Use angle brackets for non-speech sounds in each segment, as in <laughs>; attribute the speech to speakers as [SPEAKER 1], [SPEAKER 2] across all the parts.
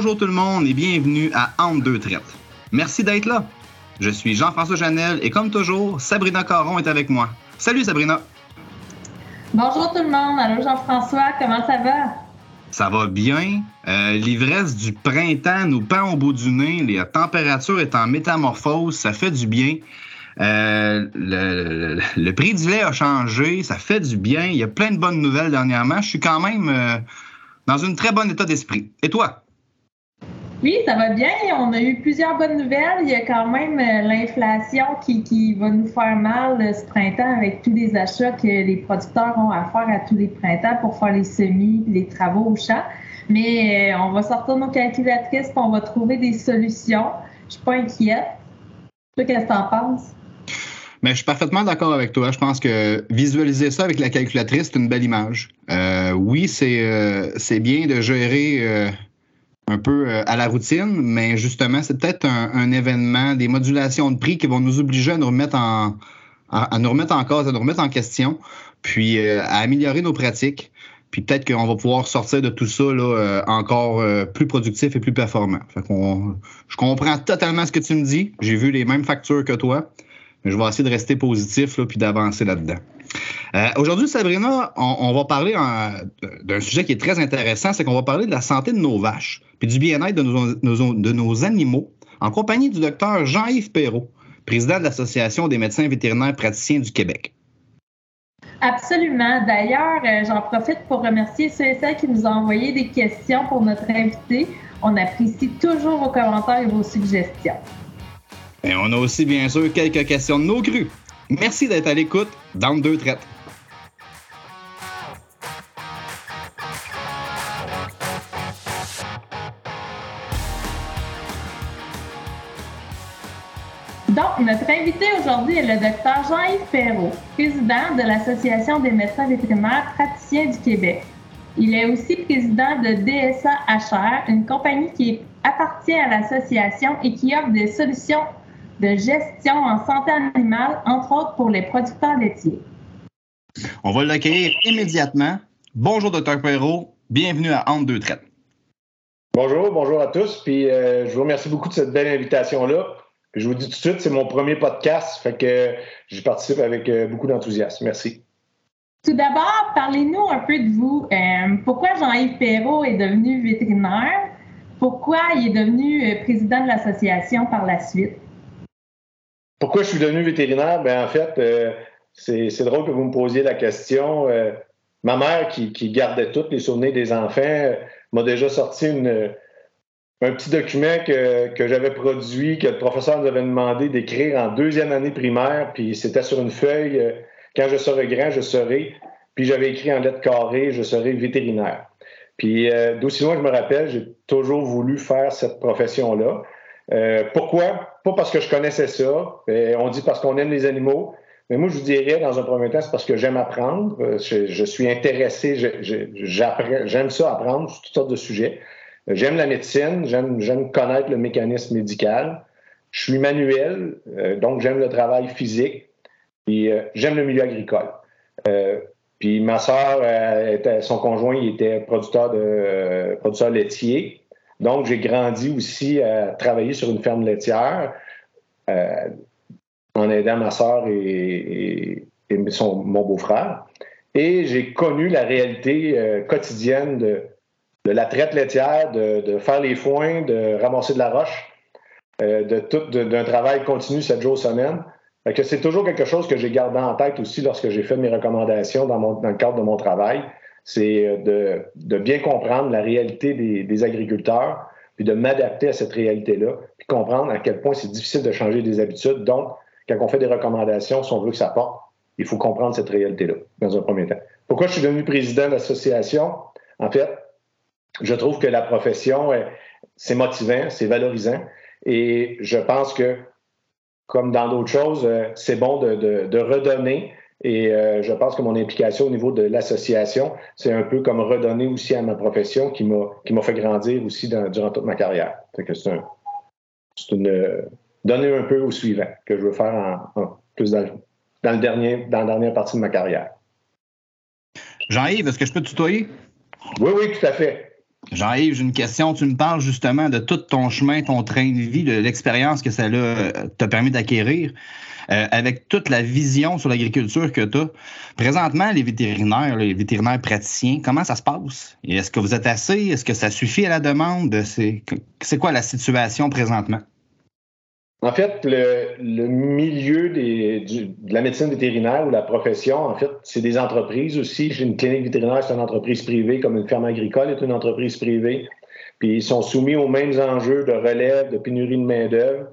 [SPEAKER 1] Bonjour tout le monde et bienvenue à Entre deux traites. Merci d'être là. Je suis Jean-François Janel et comme toujours, Sabrina Caron est avec moi. Salut Sabrina.
[SPEAKER 2] Bonjour tout le monde. Allô Jean-François, comment ça va?
[SPEAKER 1] Ça va bien. Euh, l'ivresse du printemps nous pend au bout du nez. La température est en métamorphose. Ça fait du bien. Euh, le, prix du lait a changé. Ça fait du bien. Il y a plein de bonnes nouvelles dernièrement. Je suis quand même euh, dans un très bon état d'esprit. Et toi?
[SPEAKER 2] Oui, ça va bien. On a eu plusieurs bonnes nouvelles. Il y a quand même euh, l'inflation qui, va nous faire mal euh, ce printemps avec tous les achats que les producteurs ont à faire à tous les printemps pour faire les semis, les travaux au champ. Mais euh, on va sortir nos calculatrices et on va trouver des solutions. Je suis pas inquiète. Toi, qu'est-ce que tu en penses?
[SPEAKER 1] Mais je suis parfaitement d'accord avec toi. Je pense que visualiser ça avec la calculatrice, c'est une belle image. oui, c'est bien de gérer un peu euh, à la routine, mais justement, c'est peut-être un, événement, des modulations de prix qui vont nous obliger à nous remettre en, à, nous remettre en cause, à nous remettre en question, puis euh, à améliorer nos pratiques. Puis peut-être qu'on va pouvoir sortir de tout ça là, euh, encore plus productif et plus performant. Je comprends totalement ce que tu me dis. J'ai vu les mêmes factures que toi. Je vais essayer de rester positif là, puis d'avancer là-dedans. Euh, aujourd'hui, Sabrina, on, va parler d'un sujet qui est très intéressant, c'est qu'on va parler de la santé de nos vaches, puis du bien-être de nos, animaux, en compagnie du docteur Jean-Yves Perrault, président de l'Association des médecins vétérinaires praticiens du Québec.
[SPEAKER 2] Absolument. D'ailleurs, euh, j'en profite pour remercier ceux et celles qui nous ont envoyé des questions pour notre invité. On apprécie toujours vos commentaires et vos suggestions.
[SPEAKER 1] Et on a aussi, bien sûr, quelques questions de nos crues. Merci d'être à l'écoute dans deux traites.
[SPEAKER 2] Donc, notre invité aujourd'hui est le docteur Jean-Yves Perrault, président de l'Association des médecins vétérinaires praticiens du Québec. Il est aussi président de DSA HR, une compagnie qui appartient à l'association et qui offre des solutions de gestion en santé animale, entre autres pour les producteurs laitiers.
[SPEAKER 1] On va l'accueillir immédiatement. Bonjour, Dr. Perrault. Bienvenue à Entre deux traites.
[SPEAKER 3] Bonjour, bonjour à tous. Puis euh, je vous remercie beaucoup de cette belle invitation-là. Je vous dis tout de suite, c'est mon premier podcast, fait que j'y participe avec euh, beaucoup d'enthousiasme. Merci.
[SPEAKER 2] Tout d'abord, parlez-nous un peu de vous. Euh, pourquoi Jean-Yves Perrault est devenu vétérinaire? Pourquoi il est devenu président de l'association par la suite?
[SPEAKER 3] Pourquoi je suis devenu vétérinaire? Ben, en fait, euh, c'est drôle que vous me posiez la question. Euh, ma mère, qui, gardait tous les souvenirs des enfants, euh, m'a déjà sorti un petit document que, j'avais produit, que le professeur nous avait demandé d'écrire en deuxième année primaire, puis c'était sur une feuille. quand je serai grand, je serai. Puis j'avais écrit en lettres carrées, je serai vétérinaire. Puis d'aussi loin je me rappelle, j'ai toujours voulu faire cette profession-là. Pourquoi? Pas parce que je connaissais ça. Euh, on dit parce qu'on aime les animaux. Mais moi, je vous dirais, dans un premier temps, c'est parce que j'aime apprendre. Euh, je, suis intéressé, j'aime ça apprendre sur toutes sortes de sujets. J'aime la médecine, j'aime connaître le mécanisme médical. Je suis manuel, donc j'aime le travail physique. Puis j'aime le milieu agricole. puis ma soeur, son conjoint, il était producteur de producteur laitier. Donc, j'ai grandi aussi à travailler sur une ferme laitière euh, en aidant ma soeur et, son, mon beau-frère. Et j'ai connu la réalité euh, quotidienne de, la traite laitière, de, faire les foins, de ramasser de la roche, euh, de d'un travail continu sept jours semaine. c'est toujours quelque chose que j'ai gardé en tête aussi lorsque j'ai fait mes recommandations dans, mon, dans le cadre de mon travail c'est euh, de, bien comprendre la réalité des, agriculteurs, puis de m'adapter à cette réalité-là, puis comprendre à quel point c'est difficile de changer des habitudes. Donc, quand on fait des recommandations, si on veut que ça porte, il faut comprendre cette réalité-là, dans un premier temps. Pourquoi je suis devenu président de l'association? En fait, je trouve que la profession, c'est motivant, c'est valorisant, et je pense que, comme dans d'autres choses, euh, c'est bon de redonner et euh, je pense que mon implication au niveau de l'association, c'est un peu comme redonner aussi à ma profession qui m'a qui m'a fait grandir aussi durant toute ma carrière. que c'est un, une donner un peu au suivant que je veux faire en, plus dans, dans, le dernier dans la dernière partie de ma carrière.
[SPEAKER 1] Jean-Yves, est-ce que je peux te tutoyer?
[SPEAKER 3] Oui, oui, tout à fait.
[SPEAKER 1] Jean-Yves, j'ai une question. Tu me parles justement de tout ton chemin, ton train de vie, de l'expérience que ça euh, t'a permis d'acquérir. Euh, avec toute la vision sur l'agriculture que tu as. Présentement, les vétérinaires, les vétérinaires praticiens, comment ça se passe? Est-ce que vous êtes assez? Est-ce que ça suffit à la demande? C'est quoi la situation présentement?
[SPEAKER 3] En fait, le, milieu de la médecine vétérinaire ou la profession, en fait, c'est des entreprises aussi. J'ai une clinique vétérinaire, c'est une entreprise privée, comme une ferme agricole est une entreprise privée. Puis ils sont soumis aux mêmes enjeux de relève, de pénurie de main-d'œuvre.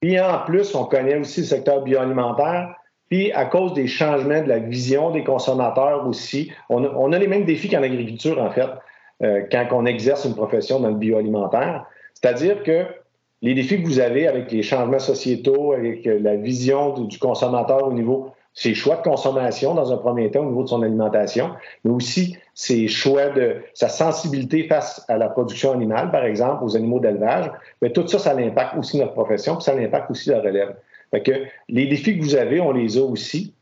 [SPEAKER 3] Puis en plus, on connaît aussi le secteur bioalimentaire. Puis à cause des changements de la vision des consommateurs aussi, on a, les mêmes défis qu'en agriculture, en fait, euh, quand on exerce une profession dans le bioalimentaire. C'est-à-dire que les défis que vous avez avec les changements sociétaux, avec la vision du consommateur au niveau ses choix de consommation dans un premier temps au niveau de son alimentation, mais aussi ses choix de sa sensibilité face à la production animale, par exemple, aux animaux d'élevage. Mais tout ça, ça impacte aussi notre profession, puis ça impacte aussi la relève. Fait que les défis que vous avez, on les a aussi.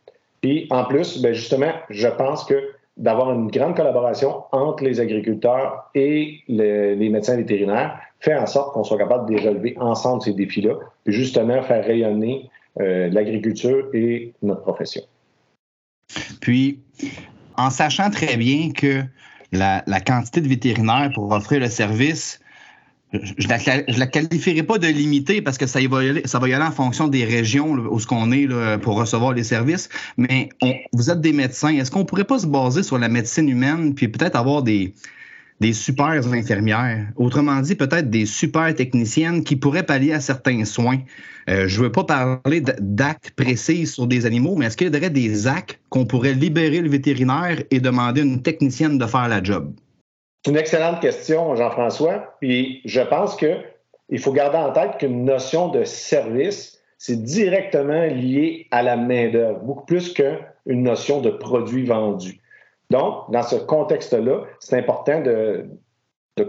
[SPEAKER 3] Puis en plus, bien justement, je pense que d'avoir une grande collaboration entre les agriculteurs et les médecins vétérinaires fait en sorte qu'on soit capable de les relever ensemble ces défis-là, puis justement faire rayonner euh, l'agriculture et notre profession.
[SPEAKER 1] Puis, en sachant très bien que la, quantité de vétérinaires pour offrir le service, je ne la, qualifierai pas de limitée parce que ça, va y aller, ça en fonction des régions où ce qu'on est pour recevoir les services. Mais vous êtes des médecins. Est-ce qu'on ne pourrait pas se baser sur la médecine humaine puis peut-être avoir des, des super infirmières, autrement dit peut-être des super techniciennes qui pourraient pallier à certains soins. Euh, je ne veux pas parler d'actes précis sur des animaux, mais est-ce qu'il y aurait des actes qu'on pourrait libérer le vétérinaire et demander à une technicienne de faire la job?
[SPEAKER 3] C'est une excellente question, Jean-François. Puis je pense qu'il faut garder en tête qu'une notion de service, c'est directement lié à la main-d'œuvre, beaucoup plus qu'une notion de produit vendu. Donc, dans ce contexte-là, c'est important de,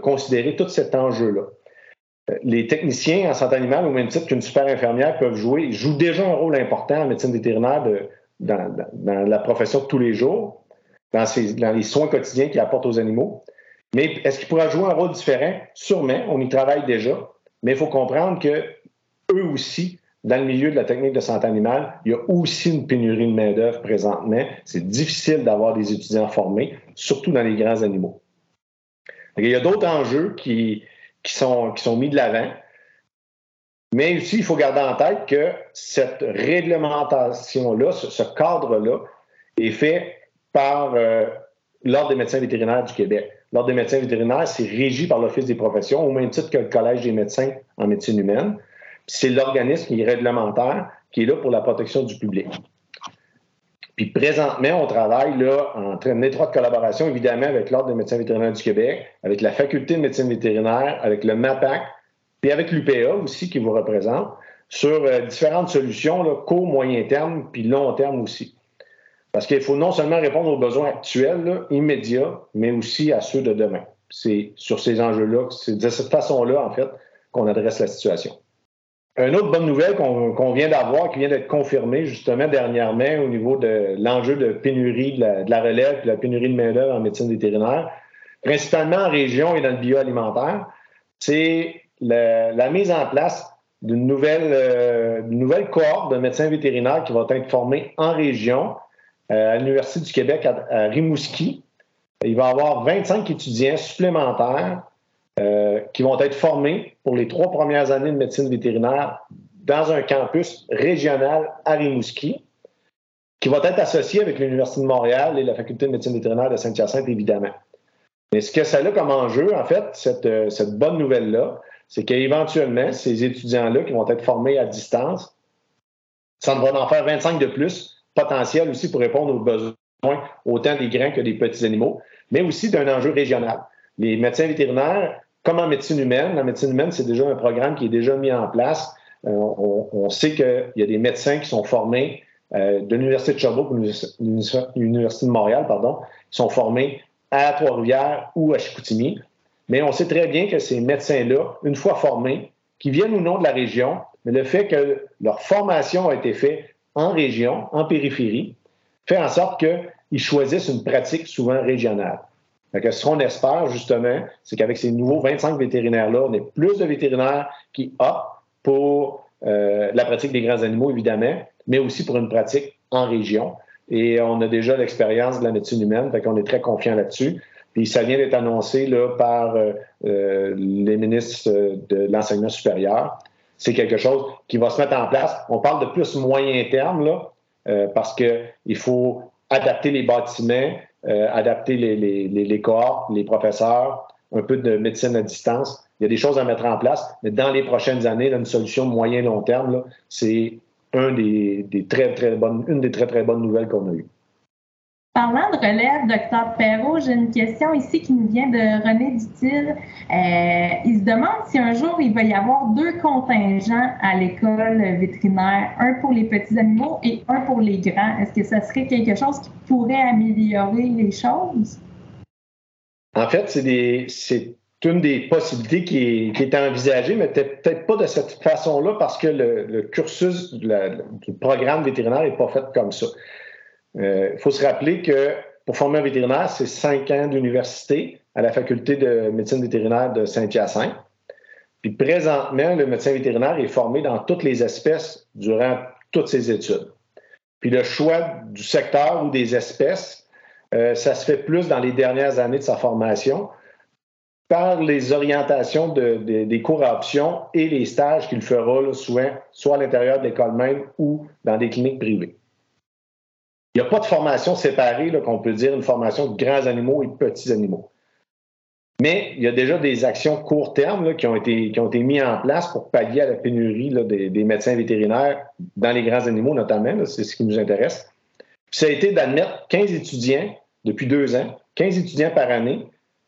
[SPEAKER 3] considérer tout cet enjeu-là. Euh, les techniciens en santé animale, au même titre qu'une super infirmière, peuvent jouer, jouent déjà un rôle important en médecine vétérinaire dans, la profession de tous les jours, dans, les soins quotidiens qu'ils apportent aux animaux. Mais est-ce qu'ils pourraient jouer un rôle différent? Sûrement, on y travaille déjà, mais il faut comprendre que eux aussi dans le milieu de la technique de santé animale, il y a aussi une pénurie de main-d'œuvre présentement. C'est difficile d'avoir des étudiants formés, surtout dans les grands animaux. Il y a d'autres enjeux qui, sont, mis de l'avant. Mais aussi, il faut garder en tête que cette réglementation-là, ce, cadre-là, est fait par euh, l'Ordre des médecins vétérinaires du Québec. L'Ordre des médecins vétérinaires, c'est régi par l'Office des professions, au même titre que le Collège des médecins en médecine humaine c'est l'organisme qui est réglementaire qui est là pour la protection du public. Puis présentement, on travaille là en, étroite collaboration, évidemment, avec l'Ordre des médecins vétérinaires du Québec, avec la Faculté de médecine vétérinaire, avec le MAPAC, puis avec l'UPA aussi qui vous représente, sur euh, différentes solutions, court, moyen terme, puis long terme aussi. Parce qu'il faut non seulement répondre aux besoins actuels, immédiats, mais aussi à ceux de demain. C'est sur ces enjeux-là, c'est de cette façon-là, en fait, qu'on adresse la situation. Une autre bonne nouvelle qu'on vient d'avoir, qui vient d'être confirmée justement dernièrement au niveau de l'enjeu de pénurie de la, relève et la pénurie de main-d'œuvre en médecine vétérinaire, principalement en région et dans le bioalimentaire, c'est la, mise en place d'une nouvelle, euh, nouvelle cohorte de médecins vétérinaires qui vont être formés en région euh, à l'Université du Québec à Rimouski. Il va y avoir 25 étudiants supplémentaires euh, qui vont être formés pour les trois premières années de médecine vétérinaire dans un campus régional à Rimouski, qui va être associé avec l'Université de Montréal et la Faculté de médecine vétérinaire de Saint-Hyacinthe, évidemment. Mais ce que ça a comme enjeu, en fait, cette, euh, cette bonne nouvelle-là, c'est qu'éventuellement, ces étudiants-là qui vont être formés à distance, ça va en faire 25 de plus, potentiel aussi pour répondre aux besoins autant des grands que des petits animaux, mais aussi d'un enjeu régional. Les médecins vétérinaires comme en médecine humaine, la médecine humaine, c'est déjà un programme qui est déjà mis en place. Euh, on, sait qu'il y a des médecins qui sont formés euh, de l'Université de Sherbrooke ou l'Université de Montréal, pardon, qui sont formés à Trois-Rivières ou à Chicoutimi. Mais on sait très bien que ces médecins-là, une fois formés, qui viennent ou non de la région, mais le fait que leur formation a été faite en région, en périphérie, fait en sorte qu'ils choisissent une pratique souvent régionale. Ce qu'on espère, justement, c'est qu'avec ces nouveaux 25 vétérinaires-là, on ait plus de vétérinaires qui optent pour euh, la pratique des grands animaux, évidemment, mais aussi pour une pratique en région. Et on a déjà l'expérience de la médecine humaine, fait qu'on est très confiant là-dessus. Puis ça vient d'être annoncé là, par euh, euh, les ministres de l'enseignement supérieur. C'est quelque chose qui va se mettre en place. On parle de plus moyen terme, là, parce qu'il faut adapter les bâtiments, adapter les, les, les, cohortes, les professeurs, un peu de médecine à distance. Il y a des choses à mettre en place, mais dans les prochaines années, une solution moyen-long terme, c'est un des, très, très bonnes, une des très, très bonnes nouvelles qu'on a eues.
[SPEAKER 2] Parlant de relève, docteur Perrault, j'ai une question ici qui nous vient de René Dutil. Euh, il se demande si un jour il va y avoir deux contingents à l'école vétérinaire, un pour les petits animaux et un pour les grands. Est-ce que ça serait quelque chose qui pourrait améliorer les choses?
[SPEAKER 3] En fait, c'est une des possibilités qui est, envisagée, mais peut-être pas de cette façon-là parce que le, cursus du programme vétérinaire n'est pas fait comme ça. Il euh, faut se rappeler que pour former un vétérinaire, c'est cinq ans d'université à la faculté de médecine vétérinaire de Saint-Hyacinthe. Puis présentement, le médecin vétérinaire est formé dans toutes les espèces durant toutes ses études. Puis le choix du secteur ou des espèces euh, ça se fait plus dans les dernières années de sa formation par les orientations des cours à option et les stages qu'il fera soit, soit à l'intérieur de l'école même ou dans des cliniques privées. Il n'y a pas de formation séparée, qu'on peut dire une formation de grands animaux et de petits animaux. Mais il y a déjà des actions court terme qui, ont été, qui ont été mises en place pour pallier à la pénurie des, médecins vétérinaires dans les grands animaux notamment. C'est ce qui nous intéresse. Ça a été d'admettre 15 étudiants depuis deux ans, 15 étudiants par année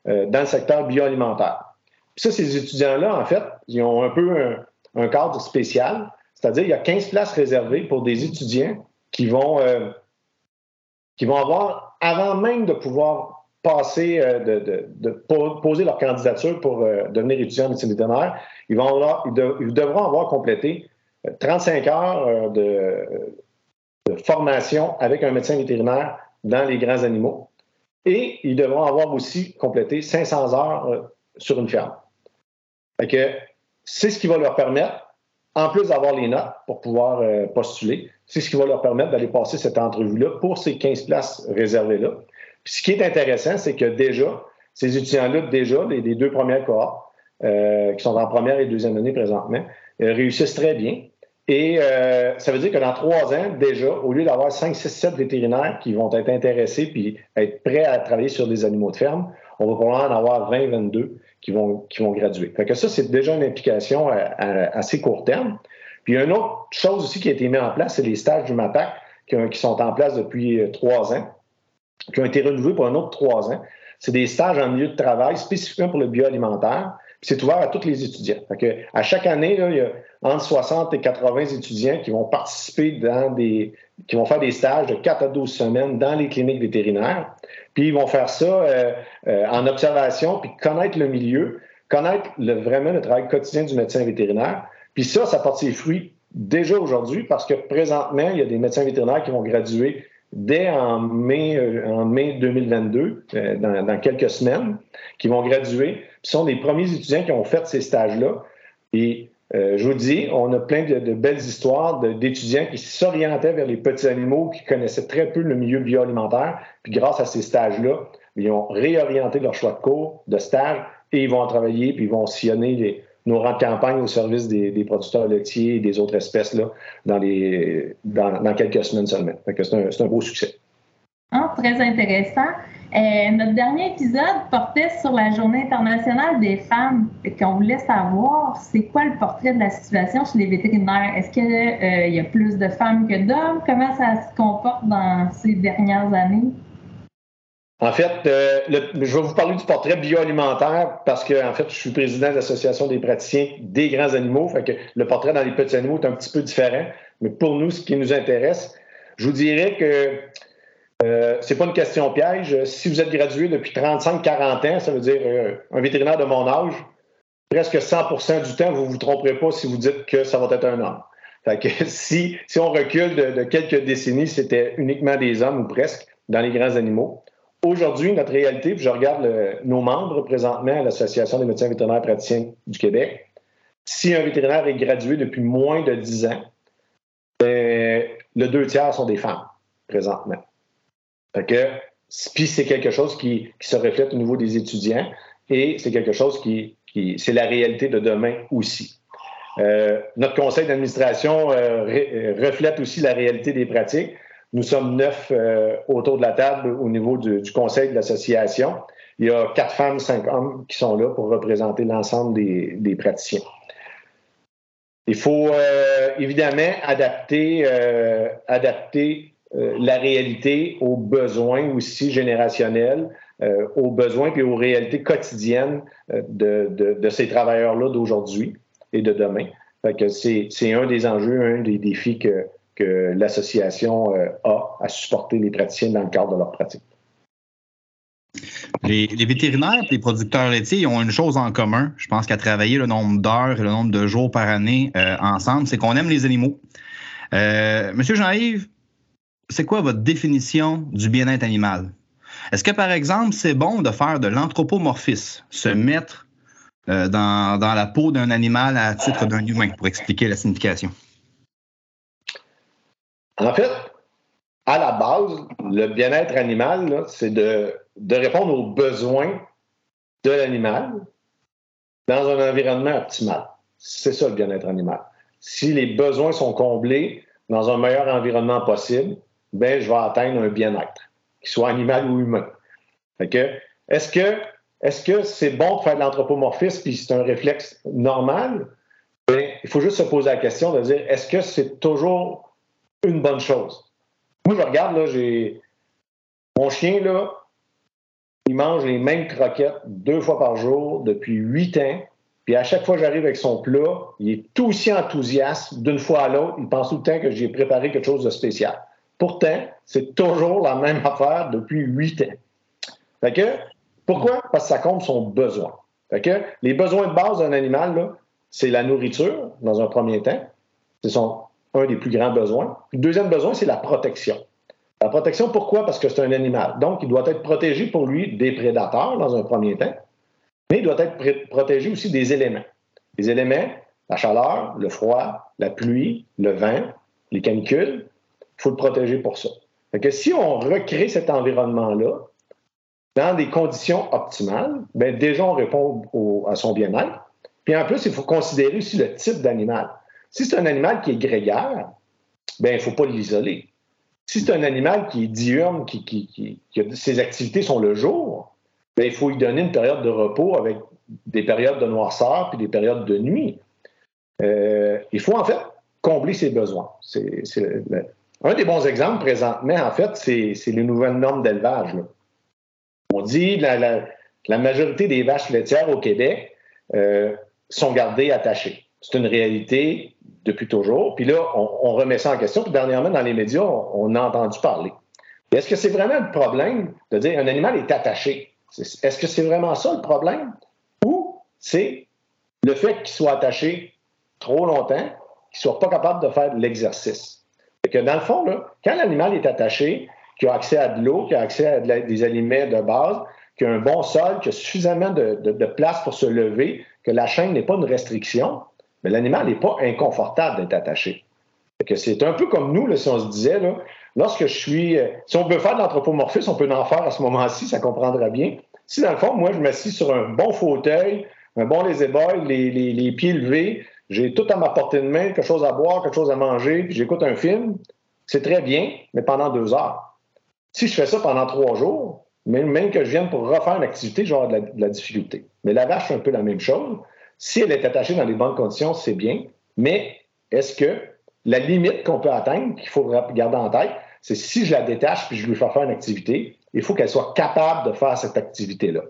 [SPEAKER 3] euh, dans le secteur bioalimentaire. Puis ça, ces étudiants-là, en fait, ils ont un peu un, cadre spécial, c'est-à-dire il y a 15 places réservées pour des étudiants qui vont, euh, qui vont avoir, avant même de pouvoir passer, euh, de, poser leur candidature pour devenir étudiant en médecine vétérinaire, ils, vont devront avoir complété 35 heures de, formation avec un médecin vétérinaire dans les grands animaux. Et ils devront avoir aussi complété 500 heures euh, sur une ferme. c'est ce qui va leur permettre, en plus d'avoir les notes pour pouvoir euh, postuler, c'est ce qui va leur permettre d'aller passer cette entrevue-là pour ces 15 places réservées-là. ce qui est intéressant, c'est que déjà, ces étudiants-là, déjà, les, deux premières cohortes, euh, qui sont en première et deuxième année présentement, réussissent très bien. Et euh, ça veut dire que dans trois ans, déjà, au lieu d'avoir 5, 6, 7 vétérinaires qui vont être intéressés puis être prêts à travailler sur des animaux de ferme, on va probablement en avoir 20, 22 qui vont, qui vont graduer. Ça, c'est déjà une implication à, assez court terme. Puis une autre chose aussi qui a été mise en place, c'est les stages du MAPAC qui, qui, sont en place depuis euh, trois ans, qui ont été renouvelés pour un autre trois ans. C'est des stages en milieu de travail spécifiquement pour le bioalimentaire. C'est ouvert à tous les étudiants. À chaque année, il y a entre 60 et 80 étudiants qui vont participer dans des, qui vont faire des stages de 4 à 12 semaines dans les cliniques vétérinaires. Puis ils vont faire ça euh, euh, en observation, puis connaître le milieu, connaître le, vraiment le travail quotidien du médecin vétérinaire. Puis ça, ça porte ses fruits déjà aujourd'hui parce que présentement, il y a des médecins vétérinaires qui vont graduer dès en mai, euh, en mai 2022, dans, dans, quelques semaines, qui vont graduer. Ce sont les premiers étudiants qui ont fait ces stages-là. Et euh, je vous dis, on a plein de, belles histoires d'étudiants qui s'orientaient vers les petits animaux, qui connaissaient très peu le milieu bioalimentaire. Puis grâce à ces stages-là, ils ont réorienté leur choix de cours, de stage, et ils vont travailler, puis ils vont sillonner nos rangs de campagne au service des, producteurs laitiers et des autres espèces là, dans, les, dans, quelques semaines seulement. C'est un, un beau succès.
[SPEAKER 2] Ah, très intéressant. Euh, notre dernier épisode portait sur la Journée internationale des femmes. Et qu'on voulait savoir, c'est quoi le portrait de la situation chez les vétérinaires? Est-ce qu'il euh, y a plus de femmes que d'hommes? Comment ça se comporte dans ces dernières années?
[SPEAKER 3] En fait, euh, je vais vous parler du portrait bioalimentaire parce que, en fait, je suis président de l'Association des praticiens des grands animaux. Fait que le portrait dans les petits animaux est un petit peu différent. Mais pour nous, ce qui nous intéresse, je vous dirais que euh, c'est pas une question piège. Si vous êtes gradué depuis 35-40 ans, ça veut dire euh, un vétérinaire de mon âge, presque 100% du temps, vous ne vous tromperez pas si vous dites que ça va être un homme. Fait que <laughs> si, si on recule de, quelques décennies, c'était uniquement des hommes ou presque dans les grands animaux. Aujourd'hui, notre réalité, puis je regarde nos membres présentement à l'Association des médecins vétérinaires praticiens du Québec, si un vétérinaire est gradué depuis moins de 10 ans, ben, le deux tiers sont des femmes présentement. Puis c'est quelque chose qui, se reflète au niveau des étudiants et c'est quelque chose qui, c'est la réalité de demain aussi. Euh, notre conseil d'administration euh, reflète aussi la réalité des pratiques. Nous sommes neuf euh, autour de la table au niveau du, conseil de l'association. Il y a quatre femmes, cinq hommes qui sont là pour représenter l'ensemble des, praticiens. Il faut euh, évidemment adapter, euh, adapter la réalité aux besoins aussi générationnels, aux besoins et aux réalités quotidiennes de, ces travailleurs-là d'aujourd'hui et de demain. C'est un des enjeux, un des défis que, que l'association euh, a à supporter les praticiens dans le cadre de leur pratique.
[SPEAKER 1] Les, vétérinaires et les producteurs laitiers ont une chose en commun, je pense qu'à travailler le nombre d'heures et le nombre de jours par année euh, ensemble, c'est qu'on aime les animaux. Euh, Monsieur Jean-Yves, c'est quoi votre définition du bien-être animal? Est-ce que, par exemple, c'est bon de faire de l'anthropomorphisme, se mettre dans, la peau d'un animal à titre d'un humain, pour expliquer la signification?
[SPEAKER 3] En fait, à la base, le bien-être animal, c'est de, répondre aux besoins de l'animal dans un environnement optimal. C'est ça le bien-être animal. Si les besoins sont comblés dans un meilleur environnement possible, ben je vais atteindre un bien-être, qu'il soit animal ou humain. Est-ce que est-ce que c'est bon de faire de l'anthropomorphisme puis c'est un réflexe normal? Ben, il faut juste se poser la question de dire est-ce que c'est toujours une bonne chose. Moi, je regarde, là, j'ai. Mon chien, il mange les mêmes croquettes deux fois par jour depuis huit ans. Puis à chaque fois que j'arrive avec son plat, il est tout aussi enthousiaste d'une fois à l'autre. Il pense tout le temps que j'ai préparé quelque chose de spécial. Pourtant, c'est toujours la même <laughs> affaire depuis huit ans. Pourquoi? Parce que ça compte son besoin. Les besoins de base d'un animal, c'est la nourriture, dans un premier temps. C'est son un des plus grands besoins. Le deuxième besoin, c'est la protection. La protection, pourquoi? Parce que c'est un animal. Donc, il doit être protégé pour lui des prédateurs dans un premier temps, mais il doit être protégé aussi des éléments. Les éléments, la chaleur, le froid, la pluie, le vent, les canicules, il faut le protéger pour ça. Fait que si on recrée cet environnement-là dans des conditions optimales, bien, déjà, on répond à son bien-être. Puis en plus, il faut considérer aussi le type d'animal. Si c'est un animal qui est grégaire, ben il ne faut pas l'isoler. Si c'est un animal qui est diurne, qui, qui, ses activités sont le jour, ben, il faut lui donner une période de repos avec des périodes de noirceur puis des périodes de nuit. Euh, il faut en fait combler ses besoins. C'est, un des bons exemples présentement, en fait, c'est, les nouvelles normes d'élevage. On dit que la, la, majorité des vaches laitières au Québec euh, sont gardées attachées. C'est une réalité depuis toujours. Puis là, on, remet ça en question. Puis dernièrement, dans les médias, on, a entendu parler. Est-ce que c'est vraiment le problème de dire un animal est attaché? Est-ce que c'est vraiment ça le problème? Ou c'est le fait qu'il soit attaché trop longtemps, qu'il ne soit pas capable de faire de l'exercice? que dans le fond, quand l'animal est attaché, qu'il a accès à de l'eau, qu'il a accès à des aliments de base, qu'il a un bon sol, qu'il a suffisamment de place pour se lever, que la chaîne n'est pas une restriction, mais l'animal n'est pas inconfortable d'être attaché. C'est un peu comme nous, si on se disait, lorsque je suis. Euh, si on veut faire de l'anthropomorphisme, on peut en faire à ce moment-ci, ça comprendra bien. Si dans le fond, moi, je m'assis sur un bon fauteuil, un bon les les, pieds levés, j'ai tout à ma portée de main, quelque chose à boire, quelque chose à manger, puis j'écoute un film, c'est très bien, mais pendant deux heures. Si je fais ça pendant trois jours, même, que je vienne pour refaire une activité, je vais avoir de la difficulté. Mais la vache, c'est un peu la même chose. Si elle est attachée dans les bonnes conditions, c'est bien, mais est-ce que la limite qu'on peut atteindre, qu'il faut garder en tête, c'est si je la détache puis je lui fais faire une activité, il faut qu'elle soit capable de faire cette activité-là.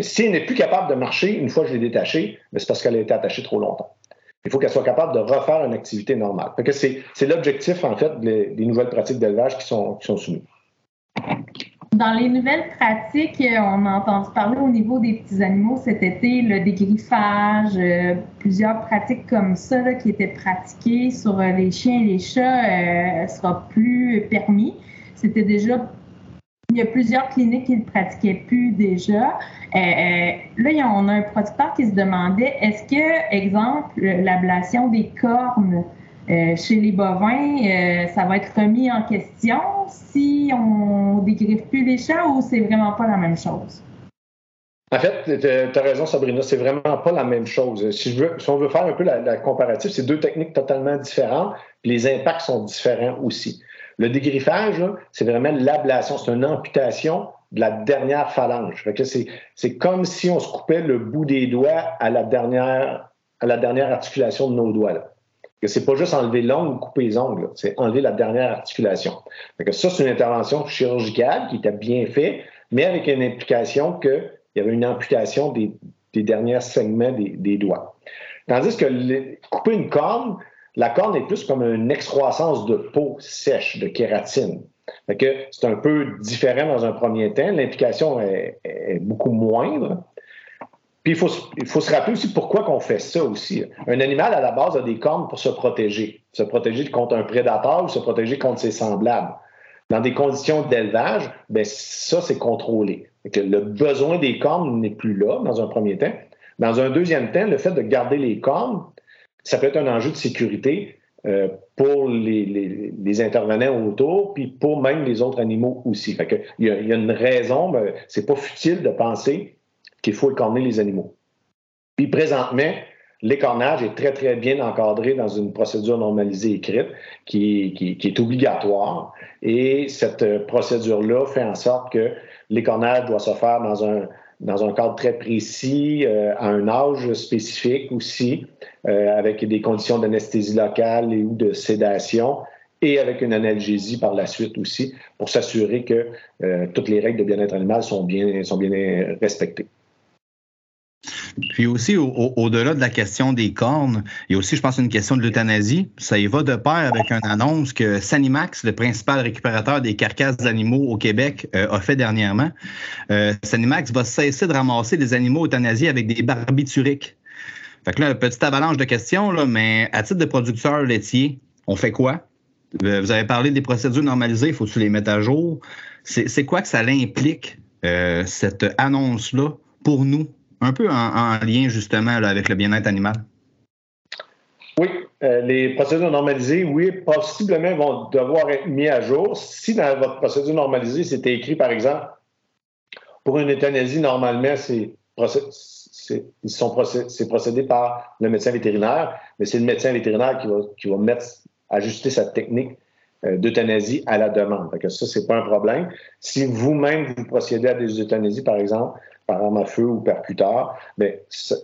[SPEAKER 3] si elle n'est plus capable de marcher une fois que je l'ai détachée, c'est parce qu'elle a été attachée trop longtemps. Il faut qu'elle soit capable de refaire une activité normale. c'est, l'objectif, en fait, des, nouvelles pratiques d'élevage qui sont, qui sont soumises.
[SPEAKER 2] Dans les nouvelles pratiques, euh, on a entendu parler au niveau des petits animaux cet été, le dégriffage, euh, plusieurs pratiques comme ça qui étaient pratiquées sur euh, les chiens et les chats sera plus permis. C'était déjà il y a plusieurs cliniques qui ne pratiquaient plus déjà. Là, on a un producteur qui se demandait est-ce que, exemple, l'ablation des cornes euh, chez les bovins, ça va être remis en question si on dégriffe plus les chats ou c'est vraiment pas la même chose?
[SPEAKER 3] En fait, tu as raison, Sabrina, c'est vraiment pas la même chose. Si, on veut faire un peu la, la comparative, c'est deux techniques totalement différentes, les impacts sont différents aussi. Le dégriffage, c'est vraiment l'ablation, c'est une amputation de la dernière phalange. C'est comme si on se coupait le bout des doigts à la dernière, à la dernière articulation de nos doigts. Ce n'est pas juste enlever l'ongle ou couper les ongles, c'est enlever la dernière articulation. ça, c'est une intervention chirurgicale qui était bien faite, mais avec une implication qu'il y avait une amputation des, derniers segments des, des, doigts. Tandis que couper une corne, la corne est plus comme une excroissance de peau sèche, de kératine. C'est un peu différent dans un premier temps. L'implication est, beaucoup moindre. Puis il faut, se rappeler aussi pourquoi qu'on fait ça aussi. Un animal, à la base, a des cornes pour se protéger. Se protéger contre un prédateur ou se protéger contre ses semblables. Dans des conditions d'élevage, ben ça, c'est contrôlé. le besoin des cornes n'est plus là dans un premier temps. Dans un deuxième temps, le fait de garder les cornes, ça peut être un enjeu de sécurité euh, pour les, intervenants autour, puis pour même les autres animaux aussi. il, y a, une raison, mais c'est pas futile de penser qu'il faut écorner les animaux. Puis présentement, l'écornage est très, très bien encadré dans une procédure normalisée écrite qui, est obligatoire. Et cette procédure-là fait en sorte que l'écornage doit se faire dans un, dans un cadre très précis, euh, à un âge spécifique aussi, euh, avec des conditions d'anesthésie locale et ou de sédation, et avec une analgésie par la suite aussi, pour s'assurer que euh, toutes les règles de bien-être animal sont bien, sont bien respectées.
[SPEAKER 1] Puis aussi, au-delà de la question des cornes, il y a aussi, je pense, une question de l'euthanasie. Ça y va de pair avec une annonce que Sanimax, le principal récupérateur des carcasses d'animaux au Québec, euh, a fait dernièrement. Euh, Sanimax va cesser de ramasser des animaux euthanasiés avec des barbituriques. Fait que là, petite avalanche de questions, là, mais à titre de producteur laitier, on fait quoi? Euh, vous avez parlé des procédures normalisées, il faut-tu les mettre à jour? C'est quoi que ça implique, cette annonce-là, pour nous, un peu en, lien justement avec le bien-être animal.
[SPEAKER 3] Oui, euh, les procédures normalisées, oui, possiblement vont devoir être mis à jour. Si dans votre procédure normalisée, c'était écrit, par exemple, pour une euthanasie, normalement, c'est procédé par le médecin vétérinaire, mais c'est le médecin vétérinaire qui va, qui va mettre, ajuster sa technique euh, d'euthanasie à la demande. Donc, ça, c'est pas un problème. Si vous-même, vous procédez à des euthanasies, par exemple, par arme à feu ou percuteur, mais ça,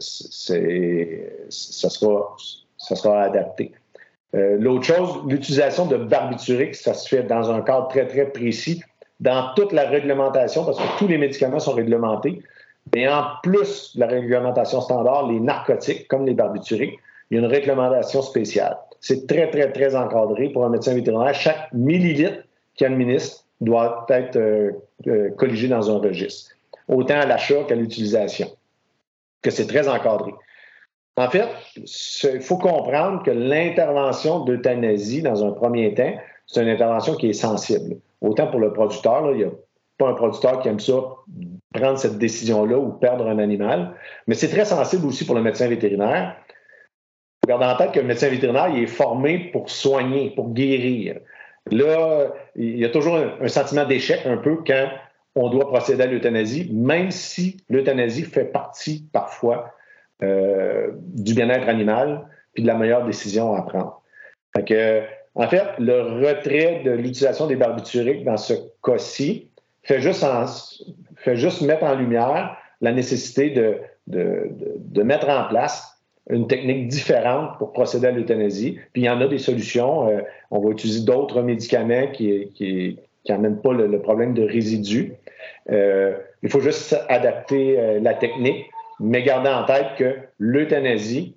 [SPEAKER 3] sera, ça sera adapté. Euh, l'autre chose, l'utilisation de barbiturique, ça se fait dans un cadre très, très précis dans toute la réglementation, parce que tous les médicaments sont réglementés. Et en plus de la réglementation standard, les narcotiques, comme les barbituriques, il y a une réglementation spéciale. C'est très, très, très encadré pour un médecin vétérinaire. Chaque millilitre qu'il administre doit être euh, euh, colligé dans un registre autant à l'achat qu'à l'utilisation, que c'est très encadré. En fait, il faut comprendre que l'intervention d'euthanasie, dans un premier temps, c'est une intervention qui est sensible. Autant pour le producteur, il n'y a pas un producteur qui aime ça, prendre cette décision-là ou perdre un animal, mais c'est très sensible aussi pour le médecin vétérinaire. Gardez en tête que le médecin vétérinaire il est formé pour soigner, pour guérir. Là, il y a toujours un sentiment d'échec un peu quand on doit procéder à l'euthanasie, même si l'euthanasie fait partie parfois euh, du bien-être animal puis de la meilleure décision à prendre. en fait, le retrait de l'utilisation des barbituriques dans ce cas-ci fait juste, juste mettre en lumière la nécessité de, de, mettre en place une technique différente pour procéder à l'euthanasie. Puis il y en a des solutions. Euh, on va utiliser d'autres médicaments qui, qui, qui n'amènent pas le, problème de résidus. Euh, il faut juste adapter euh, la technique, mais garder en tête que l'euthanasie,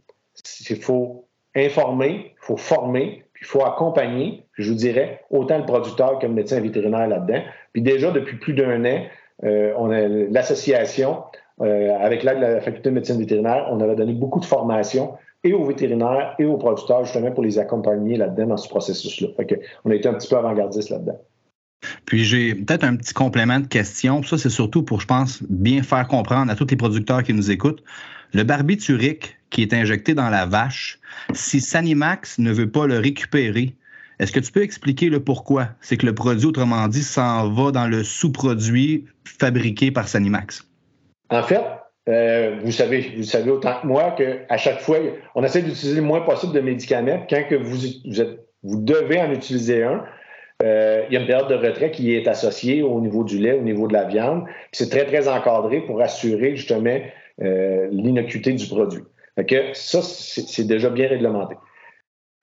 [SPEAKER 3] il faut informer, il faut former, puis il faut accompagner, je vous dirais, autant le producteur que le médecin vétérinaire là-dedans. Puis déjà, depuis plus d'un an, euh, on a l'association, avec l'aide de la faculté de médecine vétérinaire, on avait donné beaucoup de formations et aux vétérinaires et aux producteurs, justement, pour les accompagner là-dedans dans ce processus-là. on a été un petit peu avant-gardiste là-dedans.
[SPEAKER 1] Puis j'ai peut-être un petit complément de question. Ça, c'est surtout pour, je pense, bien faire comprendre à tous les producteurs qui nous écoutent. Le barbiturique qui est injecté dans la vache, si Sanimax ne veut pas le récupérer, est-ce que tu peux expliquer le pourquoi? C'est que le produit, autrement dit, s'en va dans le sous-produit fabriqué par Sanimax.
[SPEAKER 3] En fait, euh, vous savez, vous savez autant que moi qu'à chaque fois, on essaie d'utiliser le moins possible de médicaments. Quand que vous, vous devez en utiliser un, euh, il y a une période de retrait qui est associée au niveau du lait, au niveau de la viande. C'est très, très encadré pour assurer justement euh, l'innocuité du produit. ça, c'est déjà bien réglementé.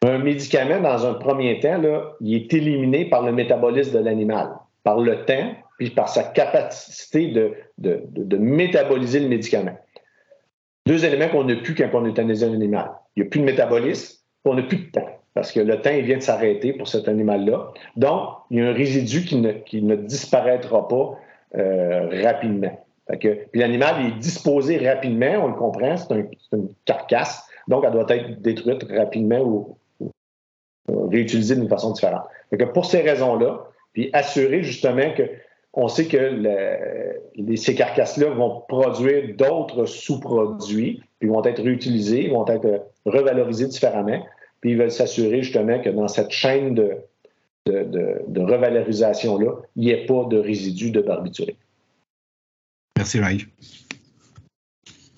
[SPEAKER 3] Un médicament, dans un premier temps, il est éliminé par le métabolisme de l'animal, par le temps, puis par sa capacité de, de, métaboliser le médicament. Deux éléments qu'on n'a plus quand on euthanasie un animal. Il n'y a plus de métabolisme, on n'a plus de temps parce que le temps vient de s'arrêter pour cet animal-là. Donc, il y a un résidu qui ne, disparaîtra pas euh, rapidement. l'animal est disposé rapidement, on le comprend, c'est une carcasse, donc elle doit être détruite rapidement ou, réutilisée d'une façon différente. pour ces raisons-là, puis assurer justement que on sait que ces carcasses-là vont produire d'autres sous-produits, puis vont être réutilisés, vont être revalorisés différemment. Puis ils veulent s'assurer justement que dans cette chaîne de, de, revalorisation-là, il n'y ait pas de résidus de barbiturique.
[SPEAKER 1] Merci, Maïf.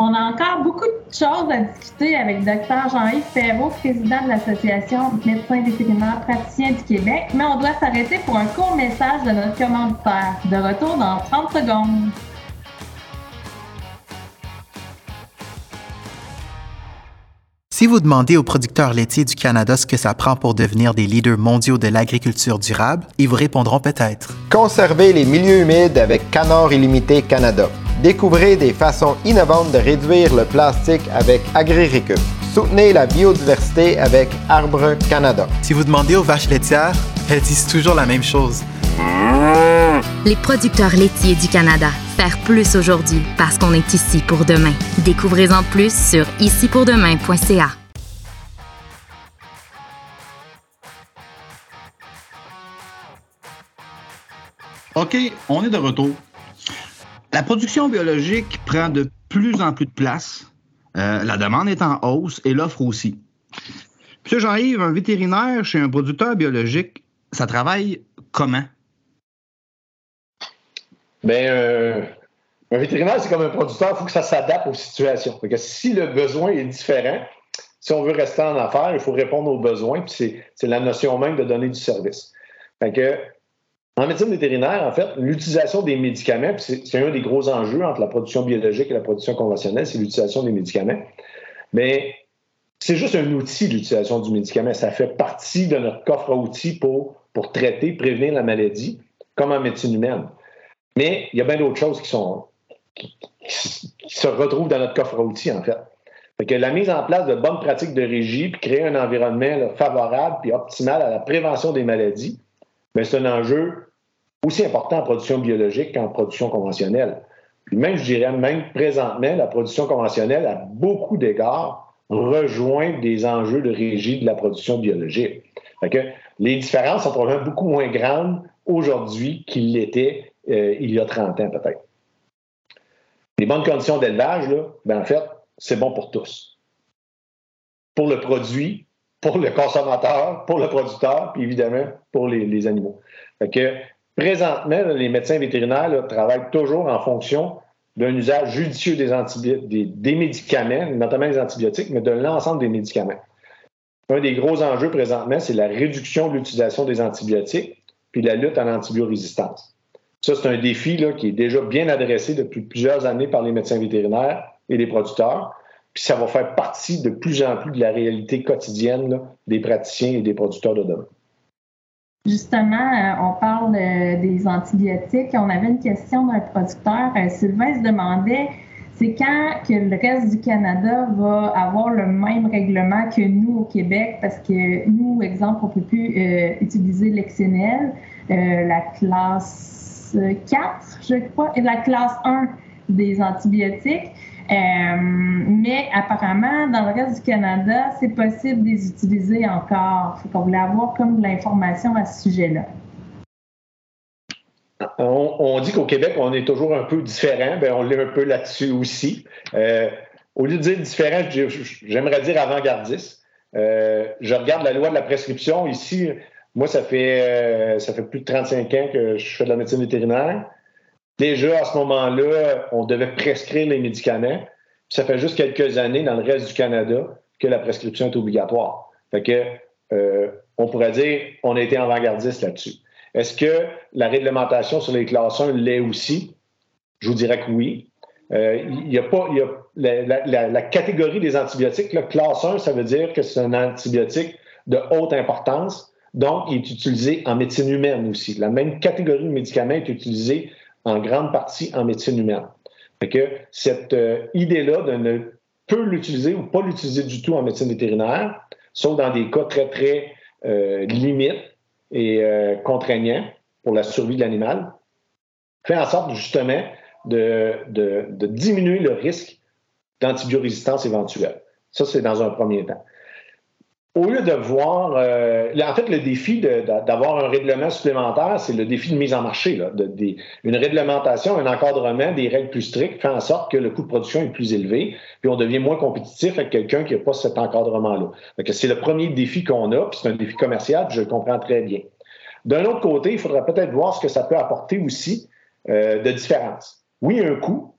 [SPEAKER 2] On a encore beaucoup de choses à discuter avec Dr. Jean-Yves Perrault, président de l'Association médecins vétérinaires praticiens du Québec, mais on doit s'arrêter pour un court message de notre commanditaire. De retour dans 30 secondes.
[SPEAKER 4] Si vous demandez aux producteurs laitiers du Canada ce que ça prend pour devenir des leaders mondiaux de l'agriculture durable, ils vous répondront peut-être.
[SPEAKER 5] Conservez les milieux humides avec Canard Illimité Canada. Découvrez des façons innovantes de réduire le plastique avec AgriRécup. Soutenez la biodiversité avec Arbre Canada.
[SPEAKER 4] Si vous demandez aux vaches laitières, elles disent toujours la même chose.
[SPEAKER 6] Les producteurs laitiers du Canada. Faire plus aujourd'hui parce qu'on est ici pour demain. Découvrez-en plus sur icipourdemain.ca.
[SPEAKER 1] OK, on est de retour. La production biologique prend de plus en plus de place. Euh, la demande est en hausse et l'offre aussi. Monsieur Jean-Yves, un vétérinaire chez un producteur biologique, ça travaille comment?
[SPEAKER 3] Bien, euh, un vétérinaire, c'est comme un producteur, il faut que ça s'adapte aux situations. si le besoin est différent, si on veut rester en affaires, il faut répondre aux besoins, puis c'est la notion même de donner du service. que, en médecine vétérinaire, en fait, l'utilisation des médicaments, c'est un des gros enjeux entre la production biologique et la production conventionnelle, c'est l'utilisation des médicaments. Mais c'est juste un outil, l'utilisation du médicament. Ça fait partie de notre coffre à outils pour, pour traiter, prévenir la maladie, comme en médecine humaine. Mais il y a bien d'autres choses qui, se retrouvent dans notre coffre à outils, en fait. la mise en place de bonnes pratiques de régie, puis créer un environnement favorable puis optimal à la prévention des maladies, ben, c'est un enjeu aussi important en production biologique qu'en production conventionnelle. Même, je dirais, même présentement, la production conventionnelle, à beaucoup d'égards, rejoint des enjeux de régie de la production biologique. que les différences sont probablement beaucoup moins grandes aujourd'hui qu'ils l'étaient euh, il y a 30 ans peut-être. Les bonnes conditions d'élevage, ben, en fait, c'est bon pour tous. Pour le produit, pour le consommateur, pour le producteur, puis évidemment pour les, animaux. que, présentement, les médecins vétérinaires travaillent toujours en fonction d'un usage judicieux des, des, médicaments, notamment les antibiotiques, mais de l'ensemble des médicaments. Un des gros enjeux présentement, c'est la réduction de l'utilisation des antibiotiques puis la lutte à l'antibiorésistance. Ça, c'est un défi qui est déjà bien adressé depuis plusieurs années par les médecins vétérinaires et les producteurs. Puis ça va faire partie de plus en plus de la réalité quotidienne des praticiens et des producteurs de demain.
[SPEAKER 2] Justement, euh, on parle euh, des antibiotiques. On avait une question d'un producteur. Euh, Sylvain se demandait c'est quand que le reste du Canada va avoir le même règlement que nous au Québec, parce que nous, exemple, on ne peut plus utiliser l'excellent, la classe 4, je crois, et la classe 1 des antibiotiques. Euh, mais apparemment, dans le reste du Canada, c'est possible de les utiliser encore. Fait qu'on voulait avoir comme de l'information à ce sujet-là.
[SPEAKER 3] on, dit qu'au Québec, on est toujours un peu différent. Bien, on l'est un peu là-dessus aussi. Euh, au lieu de dire différent, j'aimerais dire avant-gardiste. Euh, je regarde la loi de la prescription ici. Moi, ça fait, euh, ça fait plus de 35 ans que je fais de la médecine vétérinaire. Déjà, à ce moment-là, on devait prescrire les médicaments. ça fait juste quelques années dans le reste du Canada que la prescription est obligatoire. Fait que, on pourrait dire on a été avant-gardiste là-dessus. Est-ce que la réglementation sur les classes 1 l'est aussi? Je vous dirais que oui. Euh, a pas, la, catégorie des antibiotiques, le classe 1, ça veut dire que c'est un antibiotique de haute importance, donc il est utilisé en médecine humaine aussi. La même catégorie de médicaments est utilisée en grande partie en médecine humaine. Fait cette euh, idée-là de ne peut l'utiliser ou pas l'utiliser du tout en médecine vétérinaire, sauf dans des cas très, très euh, limites, et euh, contraignant pour la survie de l'animal, fait en sorte justement de, de, diminuer le risque d'antibiorésistance éventuelle. Ça, c'est dans un premier temps. Au lieu de voir, euh, en fait, le défi d'avoir un règlement supplémentaire, c'est le défi de mise en marché. Là, de, une réglementation, un encadrement, des règles plus strictes fait en sorte que le coût de production est plus élevé, puis on devient moins compétitif avec quelqu'un qui n'a pas cet encadrement-là. C'est le premier défi qu'on a, puis c'est un défi commercial, puis je le comprends très bien. D'un autre côté, il faudrait peut-être voir ce que ça peut apporter aussi euh, de différence. Oui, un coût.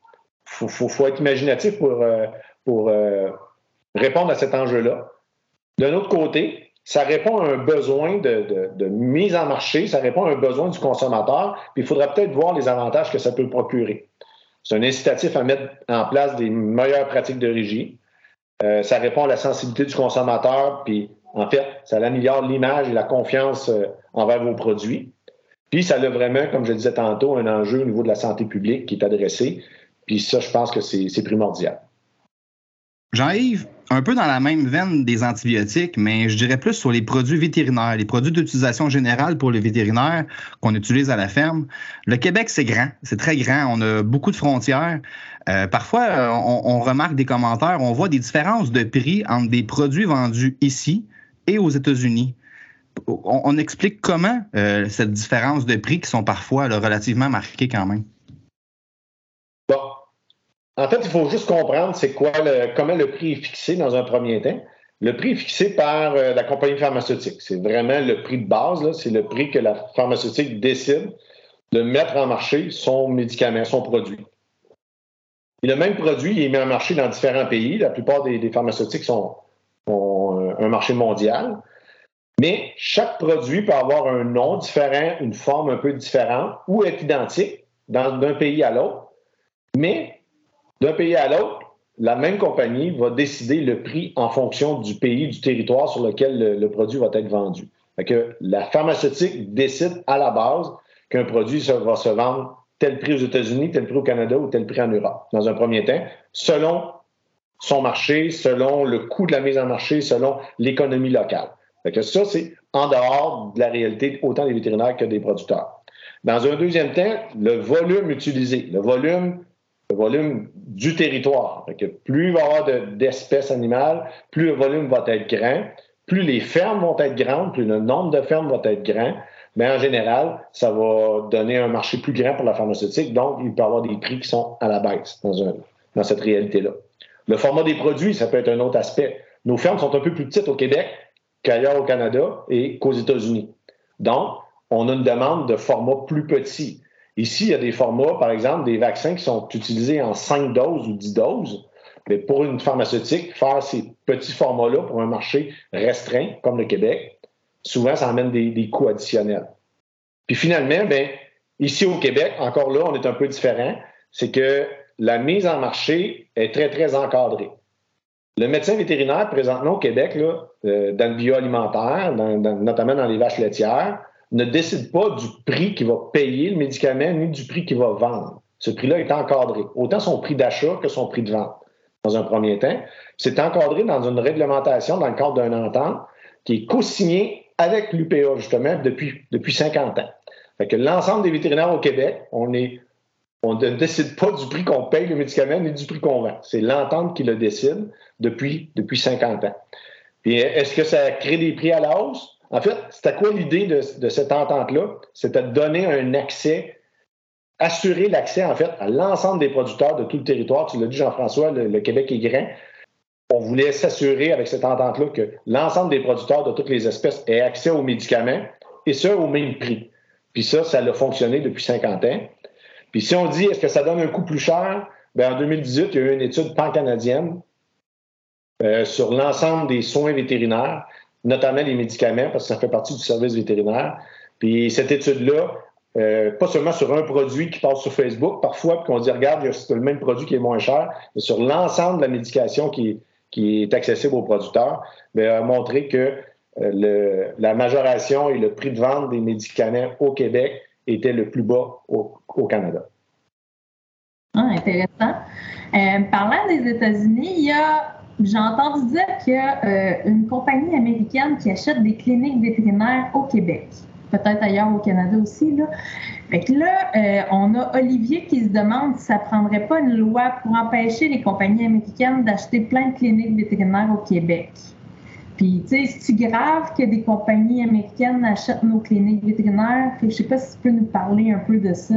[SPEAKER 3] Il faut, être imaginatif pour, euh, pour répondre à cet enjeu-là. D'un autre côté, ça répond à un besoin de, mise en marché, ça répond à un besoin du consommateur, puis il faudra peut-être voir les avantages que ça peut procurer. C'est un incitatif à mettre en place des meilleures pratiques de régie. Euh, ça répond à la sensibilité du consommateur, puis en fait, ça améliore l'image et la confiance euh, envers vos produits. Puis ça a vraiment, comme je disais tantôt, un enjeu au niveau de la santé publique qui est adressé. Puis ça, je pense que c'est primordial.
[SPEAKER 1] Jean-Yves, un peu dans la même veine des antibiotiques, mais je dirais plus sur les produits vétérinaires, les produits d'utilisation générale pour les vétérinaires qu'on utilise à la ferme. Le Québec, c'est grand, c'est très grand. On a beaucoup de frontières. Euh, parfois, euh, on, remarque des commentaires, on voit des différences de prix entre des produits vendus ici et aux États-Unis. On, explique comment euh, cette différence de prix qui sont parfois relativement marquées quand même.
[SPEAKER 3] En fait, il faut juste comprendre comment le prix est fixé dans un premier temps. Le prix est fixé par euh, la compagnie pharmaceutique. C'est vraiment le prix de base. C'est le prix que la pharmaceutique décide de mettre en marché son médicament, son produit. Et le même produit est mis en marché dans différents pays. La plupart des, pharmaceutiques ont euh, un marché mondial. Mais chaque produit peut avoir un nom différent, une forme un peu différente ou être identique d'un pays à l'autre. Mais d'un pays à l'autre, la même compagnie va décider le prix en fonction du pays, du territoire sur lequel le, produit va être vendu. la pharmaceutique décide à la base qu'un produit va se vendre tel prix aux États-Unis, tel prix au Canada ou tel prix en Europe, dans un premier temps, selon son marché, selon le coût de la mise en marché, selon l'économie locale. ça, c'est en dehors de la réalité autant des vétérinaires que des producteurs. Dans un deuxième temps, le volume utilisé, le volume le volume du territoire. plus il va y avoir d'espèces animales, plus le volume va être grand, plus les fermes vont être grandes, plus le nombre de fermes va être grand. Mais en général, ça va donner un marché plus grand pour la pharmaceutique. Donc, il peut y avoir des prix qui sont à la baisse dans, dans cette réalité-là. Le format des produits, ça peut être un autre aspect. Nos fermes sont un peu plus petites au Québec qu'ailleurs au Canada et qu'aux États-Unis. Donc, on a une demande de format plus petit. Ici, il y a des formats, par exemple, des vaccins qui sont utilisés en 5 doses ou 10 doses. Mais pour une pharmaceutique, faire ces petits formats-là pour un marché restreint, comme le Québec, souvent, ça amène des, coûts additionnels. Puis finalement, ben, ici au Québec, encore là, on est un peu différent. C'est que la mise en marché est très, très encadrée. Le médecin vétérinaire, présentement au Québec, là, euh, dans le bioalimentaire, notamment dans les vaches laitières, ne décide pas du prix qu'il va payer le médicament ni du prix qu'il va vendre. Ce prix-là est encadré, autant son prix d'achat que son prix de vente, dans un premier temps. C'est encadré dans une réglementation dans le cadre d'un entente qui est co-signée avec l'UPA, justement, depuis, depuis 50 ans. L'ensemble des vétérinaires au Québec, on ne décide pas du prix qu'on paye le médicament ni du prix qu'on vend. C'est l'entente qui le décide depuis, depuis 50 ans. Puis est-ce que ça crée des prix à la hausse? En fait, c'était quoi l'idée de, cette entente-là? C'était de donner un accès assurer l'accès, en fait, à l'ensemble des producteurs de tout le territoire. Tu l'as dit, Jean-François, le, Québec est grand. On voulait s'assurer avec cette entente-là que l'ensemble des producteurs de toutes les espèces aient accès aux médicaments et ce, au même prix. Puis ça, ça a fonctionné depuis 50 ans. Puis si on dit, est-ce que ça donne un coût plus cher? Bien, en 2018, il y a eu une étude pan-canadienne euh, sur l'ensemble des soins vétérinaires, notamment les médicaments, parce que ça fait partie du service vétérinaire. Puis cette étude-là, euh, pas seulement sur un produit qui passe sur Facebook, parfois, qu'on dit, regarde, c'est le même produit qui est moins cher, mais sur l'ensemble de la médication qui, est accessible aux producteurs, bien, a montré que euh, la majoration et le prix de vente des médicaments au Québec était le plus bas au, Canada.
[SPEAKER 2] Ah, intéressant. Euh, parlant des États-Unis, il y a, j'ai entendu dire qu'il y a euh, une compagnie américaine qui achète des cliniques vétérinaires au Québec. Peut-être ailleurs au Canada aussi. Là. Fait que là, on a Olivier qui se demande si ça prendrait pas une loi pour empêcher les compagnies américaines d'acheter plein de cliniques vétérinaires au Québec. Puis, tu sais, c'est grave que des compagnies américaines achètent nos cliniques vétérinaires? Je ne sais pas si tu peux nous parler un peu de ça.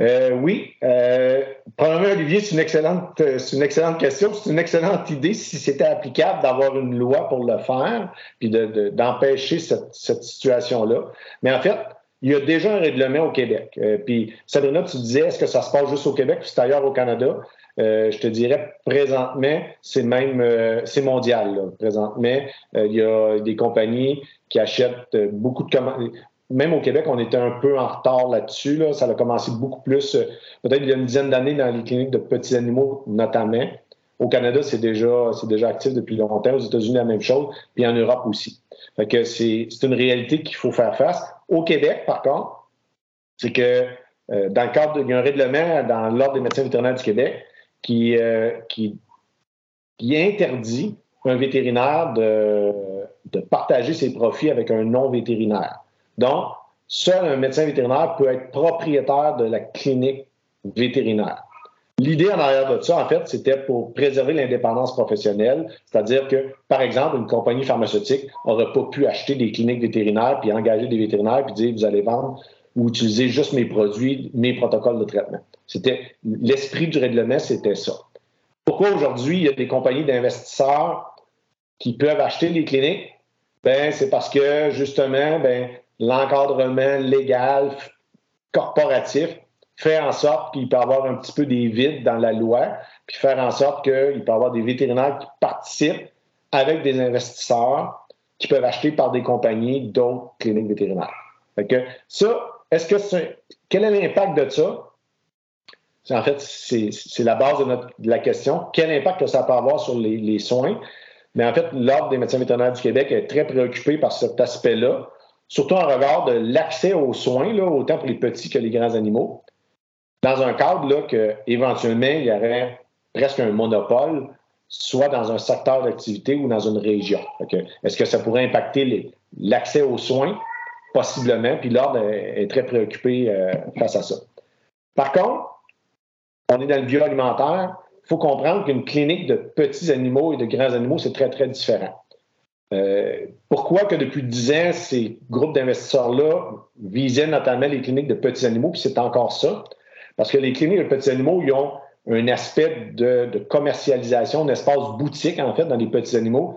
[SPEAKER 3] Euh, oui. Euh, premièrement, Olivier, c'est une excellente, c'est une excellente question. C'est une excellente idée si c'était applicable d'avoir une loi pour le faire, puis d'empêcher cette, situation-là. Mais en fait, il y a déjà un règlement au Québec. Euh, puis, Sabrina, tu disais, est-ce que ça se passe juste au Québec, puis c'est ailleurs au Canada? Euh, je te dirais, présentement, c'est même, euh, c'est mondial. Présentement, euh, il y a des compagnies qui achètent beaucoup de commandes. Même au Québec, on était un peu en retard là-dessus. Ça a commencé beaucoup plus, peut-être il y a une dizaine d'années dans les cliniques de petits animaux, notamment. Au Canada, c'est déjà, déjà actif depuis longtemps. Aux États-Unis, la même chose. Puis en Europe aussi. Fait que c'est, une réalité qu'il faut faire face. Au Québec, par contre, c'est que dans le cadre, d'un règlement dans l'Ordre des médecins vétérinaires du Québec euh, qui, qui, interdit un vétérinaire de, de partager ses profits avec un non-vétérinaire. Donc, seul un médecin vétérinaire peut être propriétaire de la clinique vétérinaire. L'idée en arrière de ça, en fait, c'était pour préserver l'indépendance professionnelle, c'est-à-dire que, par exemple, une compagnie pharmaceutique n'aurait pas pu acheter des cliniques vétérinaires puis engager des vétérinaires puis dire vous allez vendre ou utiliser juste mes produits, mes protocoles de traitement. C'était l'esprit du règlement, c'était ça. Pourquoi aujourd'hui il y a des compagnies d'investisseurs qui peuvent acheter les cliniques? Ben c'est parce que justement, ben l'encadrement légal corporatif fait en sorte qu'il peut avoir un petit peu des vides dans la loi, puis faire en sorte qu'il peut avoir des vétérinaires qui participent avec des investisseurs qui peuvent acheter par des compagnies d'autres cliniques vétérinaires. Fait que ça, est-ce que c'est. Quel est l'impact de ça? En fait, c'est la base de, la question. Quel impact que ça peut avoir sur les, soins? Mais en fait, l'Ordre des médecins vétérinaires du Québec est très préoccupé par cet aspect-là, surtout en regard de l'accès aux soins, là, autant pour les petits que les grands animaux, dans un cadre là, que éventuellement il y aurait presque un monopole, soit dans un secteur d'activité ou dans une région. Est-ce que ça pourrait impacter l'accès aux soins? Possiblement, puis l'Ordre est, très préoccupé euh, face à ça. Par contre, on est dans le bioalimentaire, il faut comprendre qu'une clinique de petits animaux et de grands animaux, c'est très, très différent. Euh, pourquoi que depuis 10 ans, ces groupes d'investisseurs-là visaient notamment les cliniques de petits animaux, puis c'est encore ça? Parce que les cliniques de petits animaux, ils ont un aspect de, commercialisation, un espace boutique, en fait, dans les petits animaux,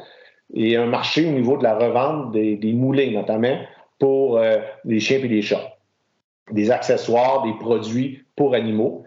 [SPEAKER 3] et un marché au niveau de la revente des, moulets, notamment pour euh, les chiens et les chats. Des accessoires, des produits pour animaux.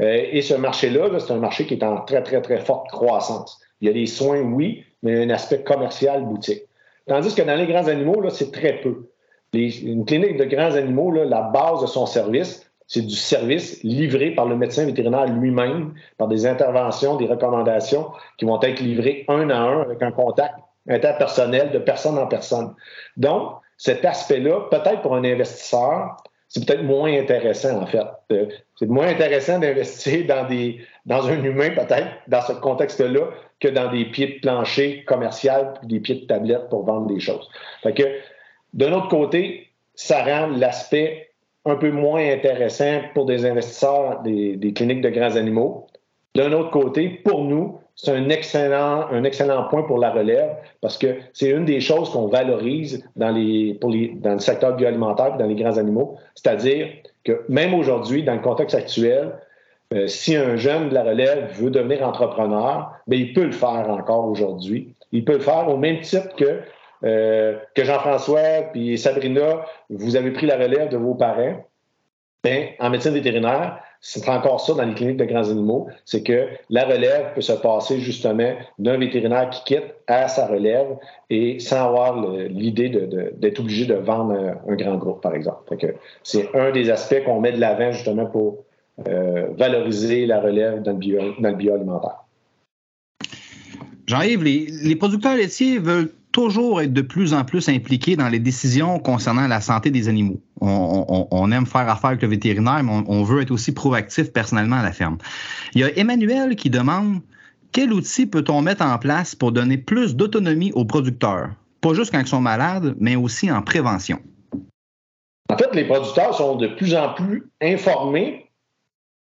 [SPEAKER 3] Euh, et ce marché-là, c'est un marché qui est en très, très, très forte croissance. Il y a des soins, oui, mais un aspect commercial boutique. Tandis que dans les grands animaux, c'est très peu. une clinique de grands animaux, la base de son service, c'est du service livré par le médecin vétérinaire lui-même, par des interventions, des recommandations qui vont être livrées un à un avec un contact interpersonnel de personne en personne. Donc, cet aspect-là, peut-être pour un investisseur, c'est peut-être moins intéressant, en fait. Euh, c'est moins intéressant d'investir <laughs> dans, des, dans un humain, peut-être, dans ce contexte-là, que dans des pieds de plancher commercial des pieds de tablette pour vendre des choses. Fait que, d'un autre côté, ça rend l'aspect un peu moins intéressant pour des investisseurs des, cliniques de grands animaux. D'un autre côté, pour nous, c'est un excellent, un excellent point pour la relève parce que c'est une des choses qu'on valorise dans, les, pour les, dans le secteur bioalimentaire et dans les grands animaux, c'est-à-dire que même aujourd'hui, dans le contexte actuel, euh, si un jeune de la relève veut devenir entrepreneur, bien, il peut le faire encore aujourd'hui. Il peut le faire au même titre que, euh, que Jean-François puis Sabrina, vous avez pris la relève de vos parents. Bien, en médecine vétérinaire, c'est encore ça dans les cliniques de grands animaux, c'est que la relève peut se passer justement d'un vétérinaire qui quitte à sa relève et sans avoir l'idée d'être obligé de vendre un, grand groupe, par exemple. C'est un des aspects qu'on met de l'avant justement pour euh, valoriser la relève dans le, bio, dans le bioalimentaire.
[SPEAKER 1] Jean-Yves, les, producteurs laitiers veulent toujours être de plus en plus impliqués dans les décisions concernant la santé des animaux. On, aime faire affaire avec le vétérinaire, mais on, veut être aussi proactif personnellement à la ferme. Il y a Emmanuel qui demande quel outil peut-on mettre en place pour donner plus d'autonomie aux producteurs, pas juste quand ils sont malades, mais aussi en prévention.
[SPEAKER 3] En fait, les producteurs sont de plus en plus informés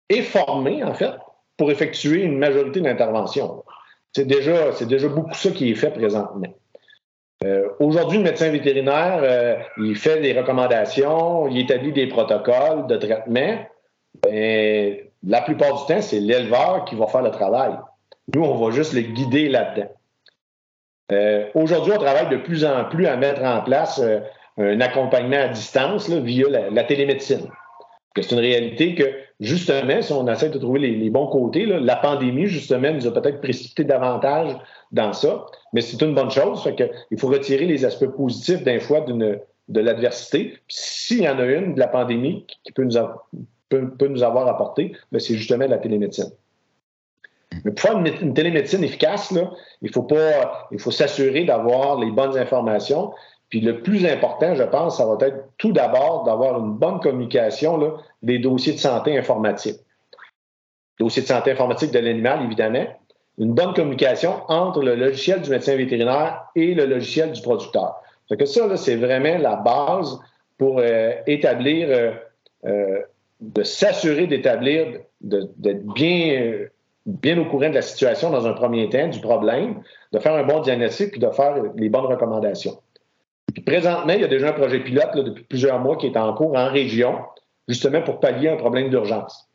[SPEAKER 3] et formés, en fait, pour effectuer une majorité d'interventions. C'est déjà, c'est déjà beaucoup ça qui est fait présentement. Euh, aujourd'hui, le médecin vétérinaire, euh, il fait des recommandations, il établit des protocoles de traitement. Ben, la plupart du temps, c'est l'éleveur qui va faire le travail. Nous, on va juste le guider là-dedans. Euh, aujourd'hui, on travaille de plus en plus à mettre en place un accompagnement à distance via la télémédecine. C'est une réalité que justement, si on essaie de trouver les, bons côtés, la pandémie, justement, nous a peut-être précipité davantage dans ça, mais c'est une bonne chose. Fait il faut retirer les aspects positifs d'un fois de l'adversité. S'il y en a une de la pandémie qui peut nous, avoir apporté, ben, c'est justement la télémédecine. Mais pour faire une, télémédecine efficace, faut il faut s'assurer d'avoir les bonnes informations, puis le plus important, je pense, ça va être tout d'abord d'avoir une bonne communication des dossiers de santé informatique. Dossier de santé informatique de l'animal, évidemment. Une bonne communication entre le logiciel du médecin vétérinaire et le logiciel du producteur. Fait que ça, c'est vraiment la base pour euh, établir, euh, euh, de s'assurer d'établir, d'être bien, bien au courant de la situation dans un premier temps, du problème, de faire un bon diagnostic puis de faire les bonnes recommandations présentement, il y a déjà un projet pilote depuis plusieurs mois qui est en cours en région, justement pour pallier un problème d'urgence.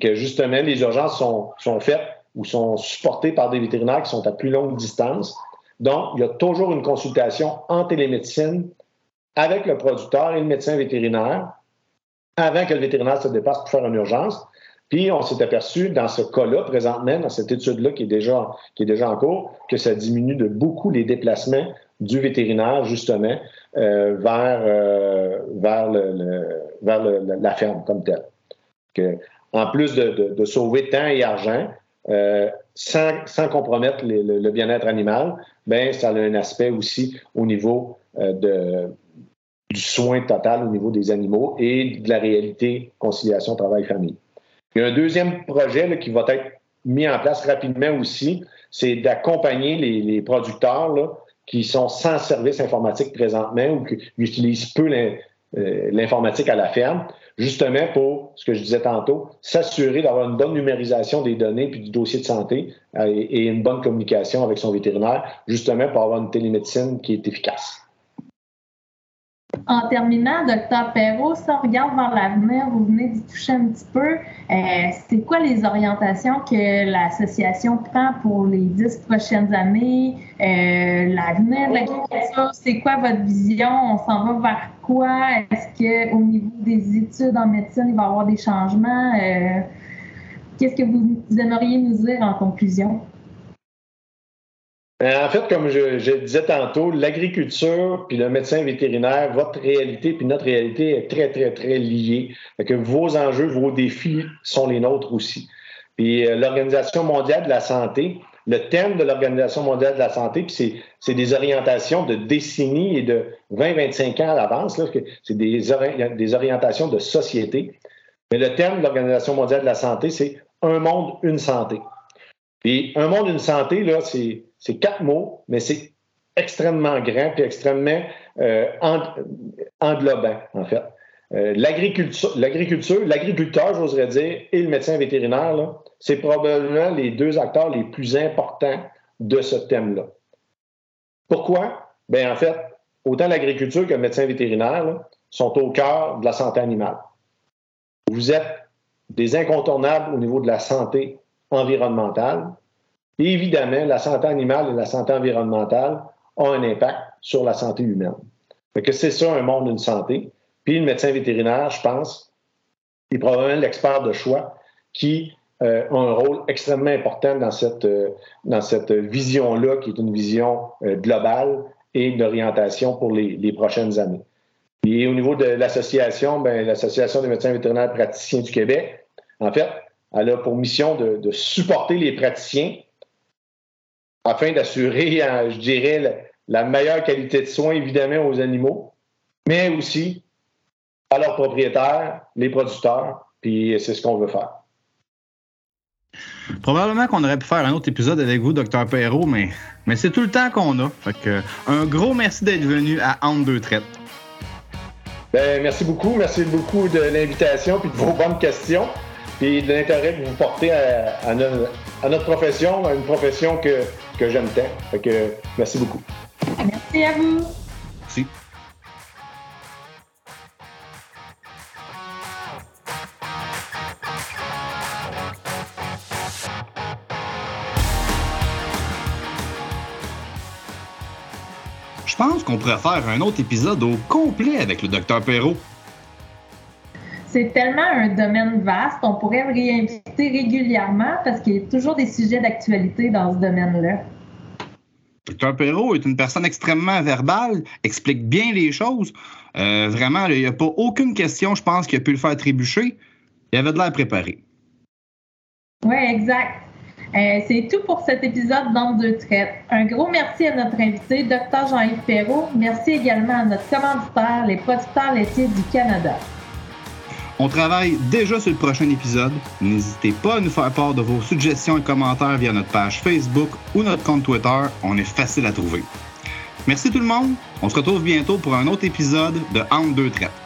[SPEAKER 3] Que justement, les urgences sont, faites ou sont supportées par des vétérinaires qui sont à plus longue distance. Donc, il y a toujours une consultation en télémédecine avec le producteur et le médecin vétérinaire avant que le vétérinaire se dépasse pour faire une urgence. Puis on s'est aperçu dans ce cas-là, présentement, dans cette étude-là qui est déjà en cours, que ça diminue de beaucoup les déplacements du vétérinaire, justement, euh, vers, euh, vers, le, vers la ferme comme telle. En plus de, sauver temps et argent, euh, sans, sans, compromettre le, bien-être animal, ben, ça a un aspect aussi au niveau de, du soin total au niveau des animaux et de la réalité conciliation travail-famille. Il y a un deuxième projet qui va être mis en place rapidement aussi, c'est d'accompagner les, les, producteurs là, qui sont sans service informatique présentement ou qui utilisent peu euh, l'informatique à la ferme, justement pour, ce que je disais tantôt, s'assurer d'avoir une bonne numérisation des données puis du dossier de santé euh, et une bonne communication avec son vétérinaire, justement pour avoir une télémédecine qui est efficace.
[SPEAKER 2] En terminant, docteur Perrault, si on regarde vers l'avenir, vous venez d'y toucher un petit peu. Euh, c'est quoi les orientations que l'association prend pour les dix prochaines années? Euh, l'avenir de l'agriculture, c'est quoi votre vision? On s'en va vers quoi? Est-ce qu'au niveau des études en médecine, il va y avoir des changements? Euh, qu'est-ce que vous aimeriez nous dire en conclusion?
[SPEAKER 3] Euh, en fait, comme je, disais tantôt, l'agriculture puis le médecin vétérinaire, votre réalité puis notre réalité est très, très, très liée. que vos enjeux, vos défis sont les nôtres aussi. Puis euh, l'Organisation mondiale de la santé, le thème de l'Organisation mondiale de la santé, puis c'est des orientations de décennies et de 20-25 ans à l'avance, c'est des, des orientations de société. Mais le thème de l'Organisation mondiale de la santé, c'est un monde, une santé. Puis un monde, une santé, là, c'est c'est quatre mots, mais c'est extrêmement grand et extrêmement euh, englobant, en fait. Euh, l'agriculture, l'agriculteur, j'oserais dire, et le médecin vétérinaire, c'est probablement les deux acteurs les plus importants de ce thème-là. Pourquoi? Bien, en fait, autant l'agriculture que le médecin vétérinaire sont au cœur de la santé animale. Vous êtes des incontournables au niveau de la santé environnementale. Évidemment, la santé animale et la santé environnementale ont un impact sur la santé humaine. que c'est ça un monde d'une santé. Puis le médecin vétérinaire, je pense, est probablement l'expert de choix qui euh, a un rôle extrêmement important dans cette, euh, cette vision-là, qui est une vision euh, globale et d'orientation pour les, les, prochaines années. Et au niveau de l'association, ben, l'Association des médecins vétérinaires praticiens du Québec, en fait, elle a pour mission de, de supporter les praticiens afin d'assurer, <laughs> je dirais, la meilleure qualité de soins, évidemment, aux animaux, mais aussi à leurs propriétaires, les producteurs, puis c'est ce qu'on veut faire.
[SPEAKER 1] Probablement qu'on aurait pu faire un autre épisode avec vous, Dr. Perrault, mais, mais c'est tout le temps qu'on a. Fait que, un gros merci d'être venu à Entre deux traites.
[SPEAKER 3] Ben, merci beaucoup. Merci beaucoup de l'invitation puis de vos bonnes questions et de l'intérêt que vous portez à, notre, profession, à une profession que, que j'aime tant. Fait que, merci beaucoup.
[SPEAKER 2] Merci à vous.
[SPEAKER 1] Merci. Je pense qu'on pourrait faire un autre épisode au complet avec le docteur Perrault.
[SPEAKER 2] C'est tellement un domaine vaste, on pourrait le réinviter régulièrement parce qu'il y a toujours des sujets d'actualité dans ce domaine-là.
[SPEAKER 1] Docteur Perrault est une personne extrêmement verbale, explique bien les choses. Euh, vraiment, il n'y a pas aucune question, je pense, qui a pu le faire trébucher. Il avait de l'air préparé.
[SPEAKER 2] Oui, exact. Euh, c'est tout pour cet épisode d'Entre deux traites. Un gros merci à notre invité, Dr. Jean-Yves Perrault. Merci également à notre commanditaire, les producteurs laitiers du Canada.
[SPEAKER 1] On travaille déjà sur le prochain épisode. N'hésitez pas à nous faire part de vos suggestions et commentaires via notre page Facebook ou notre compte Twitter. On est facile à trouver. Merci tout le monde. On se retrouve bientôt pour un autre épisode de Entre deux traites.